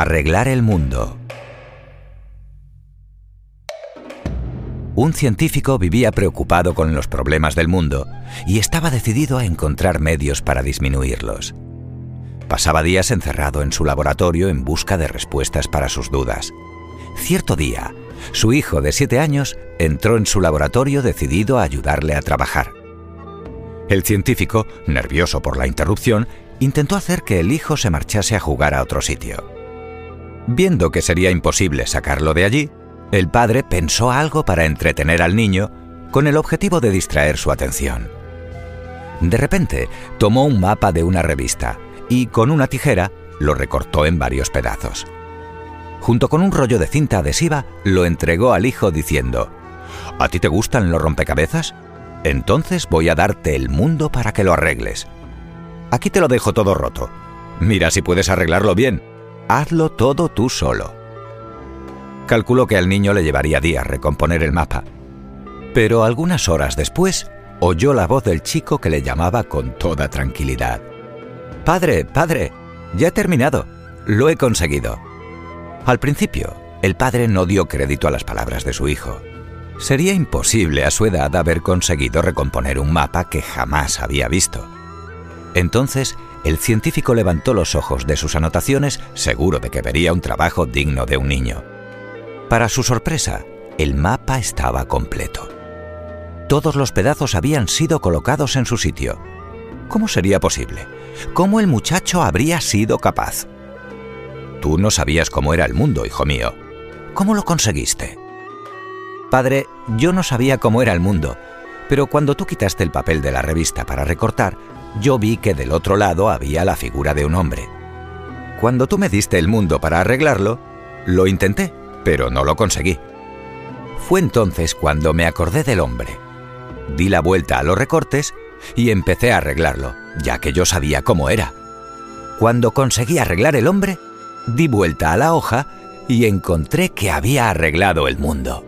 Arreglar el mundo. Un científico vivía preocupado con los problemas del mundo y estaba decidido a encontrar medios para disminuirlos. Pasaba días encerrado en su laboratorio en busca de respuestas para sus dudas. Cierto día, su hijo de siete años entró en su laboratorio decidido a ayudarle a trabajar. El científico, nervioso por la interrupción, intentó hacer que el hijo se marchase a jugar a otro sitio. Viendo que sería imposible sacarlo de allí, el padre pensó algo para entretener al niño con el objetivo de distraer su atención. De repente, tomó un mapa de una revista y con una tijera lo recortó en varios pedazos. Junto con un rollo de cinta adhesiva, lo entregó al hijo diciendo, ¿A ti te gustan los rompecabezas? Entonces voy a darte el mundo para que lo arregles. Aquí te lo dejo todo roto. Mira si puedes arreglarlo bien hazlo todo tú solo. Calculó que al niño le llevaría días recomponer el mapa. Pero algunas horas después, oyó la voz del chico que le llamaba con toda tranquilidad. Padre, padre, ya he terminado. Lo he conseguido. Al principio, el padre no dio crédito a las palabras de su hijo. Sería imposible a su edad haber conseguido recomponer un mapa que jamás había visto. Entonces, el científico levantó los ojos de sus anotaciones seguro de que vería un trabajo digno de un niño. Para su sorpresa, el mapa estaba completo. Todos los pedazos habían sido colocados en su sitio. ¿Cómo sería posible? ¿Cómo el muchacho habría sido capaz? Tú no sabías cómo era el mundo, hijo mío. ¿Cómo lo conseguiste? Padre, yo no sabía cómo era el mundo, pero cuando tú quitaste el papel de la revista para recortar, yo vi que del otro lado había la figura de un hombre. Cuando tú me diste el mundo para arreglarlo, lo intenté, pero no lo conseguí. Fue entonces cuando me acordé del hombre. Di la vuelta a los recortes y empecé a arreglarlo, ya que yo sabía cómo era. Cuando conseguí arreglar el hombre, di vuelta a la hoja y encontré que había arreglado el mundo.